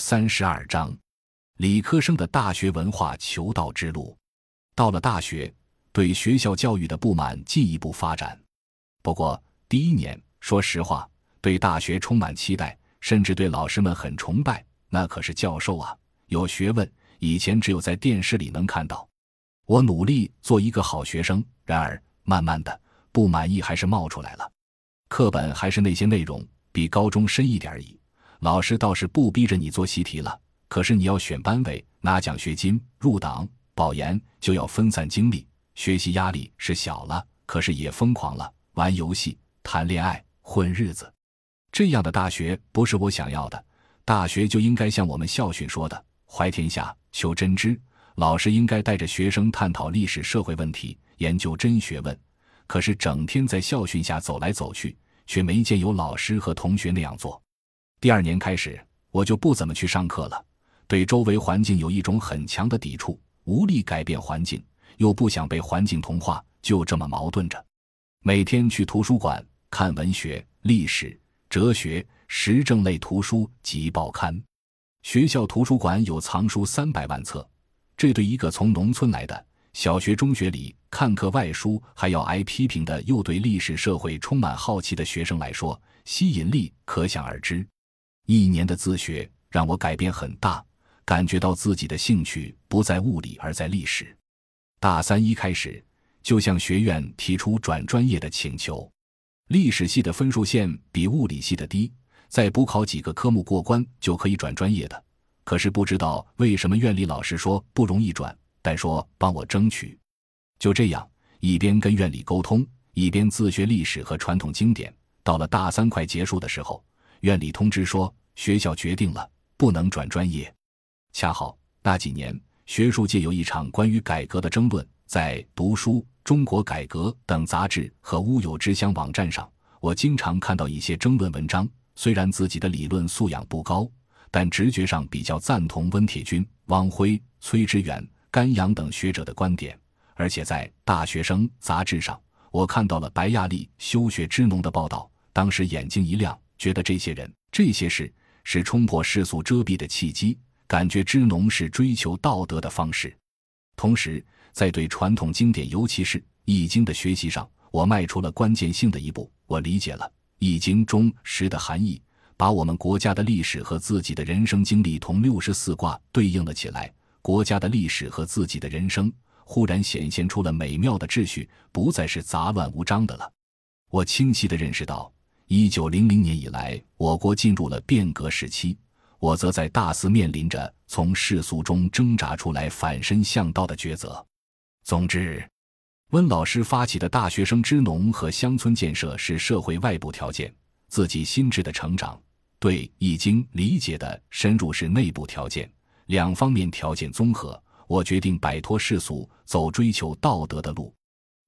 三十二章：理科生的大学文化求道之路。到了大学，对学校教育的不满进一步发展。不过第一年，说实话，对大学充满期待，甚至对老师们很崇拜。那可是教授啊，有学问，以前只有在电视里能看到。我努力做一个好学生，然而慢慢的，不满意还是冒出来了。课本还是那些内容，比高中深一点而已。老师倒是不逼着你做习题了，可是你要选班委、拿奖学金、入党、保研，就要分散精力。学习压力是小了，可是也疯狂了，玩游戏、谈恋爱、混日子。这样的大学不是我想要的。大学就应该像我们校训说的：“怀天下，求真知。”老师应该带着学生探讨历史社会问题，研究真学问。可是整天在校训下走来走去，却没见有老师和同学那样做。第二年开始，我就不怎么去上课了，对周围环境有一种很强的抵触，无力改变环境，又不想被环境同化，就这么矛盾着。每天去图书馆看文学、历史、哲学、时政类图书及报刊。学校图书馆有藏书三百万册。这对一个从农村来的，小学、中学里看课外书还要挨批评的，又对历史社会充满好奇的学生来说，吸引力可想而知。一年的自学让我改变很大，感觉到自己的兴趣不在物理，而在历史。大三一开始就向学院提出转专业的请求，历史系的分数线比物理系的低，再补考几个科目过关就可以转专业的。可是不知道为什么院里老师说不容易转，但说帮我争取。就这样，一边跟院里沟通，一边自学历史和传统经典。到了大三快结束的时候，院里通知说学校决定了不能转专业。恰好那几年学术界有一场关于改革的争论，在《读书》《中国改革》等杂志和乌有之乡网站上，我经常看到一些争论文章。虽然自己的理论素养不高。但直觉上比较赞同温铁军、汪辉、崔之远、甘阳等学者的观点，而且在《大学生》杂志上，我看到了白亚丽休学支农的报道，当时眼睛一亮，觉得这些人、这些事是冲破世俗遮蔽的契机，感觉知农是追求道德的方式。同时，在对传统经典，尤其是《易经》的学习上，我迈出了关键性的一步。我理解了《易经》中“时”的含义。把我们国家的历史和自己的人生经历同六十四卦对应了起来，国家的历史和自己的人生忽然显现出了美妙的秩序，不再是杂乱无章的了。我清晰地认识到，一九零零年以来，我国进入了变革时期，我则在大肆面临着从世俗中挣扎出来、反身向道的抉择。总之，温老师发起的大学生支农和乡村建设是社会外部条件，自己心智的成长。对《易经》理解的深入是内部条件，两方面条件综合，我决定摆脱世俗，走追求道德的路。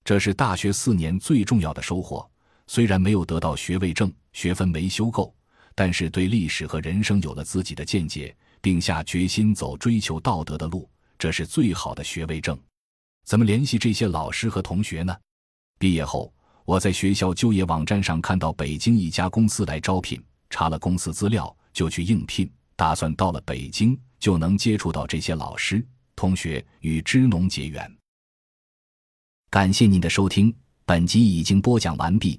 这是大学四年最重要的收获。虽然没有得到学位证，学分没修够，但是对历史和人生有了自己的见解，并下决心走追求道德的路，这是最好的学位证。怎么联系这些老师和同学呢？毕业后，我在学校就业网站上看到北京一家公司来招聘。查了公司资料，就去应聘，打算到了北京就能接触到这些老师、同学，与知农结缘。感谢您的收听，本集已经播讲完毕。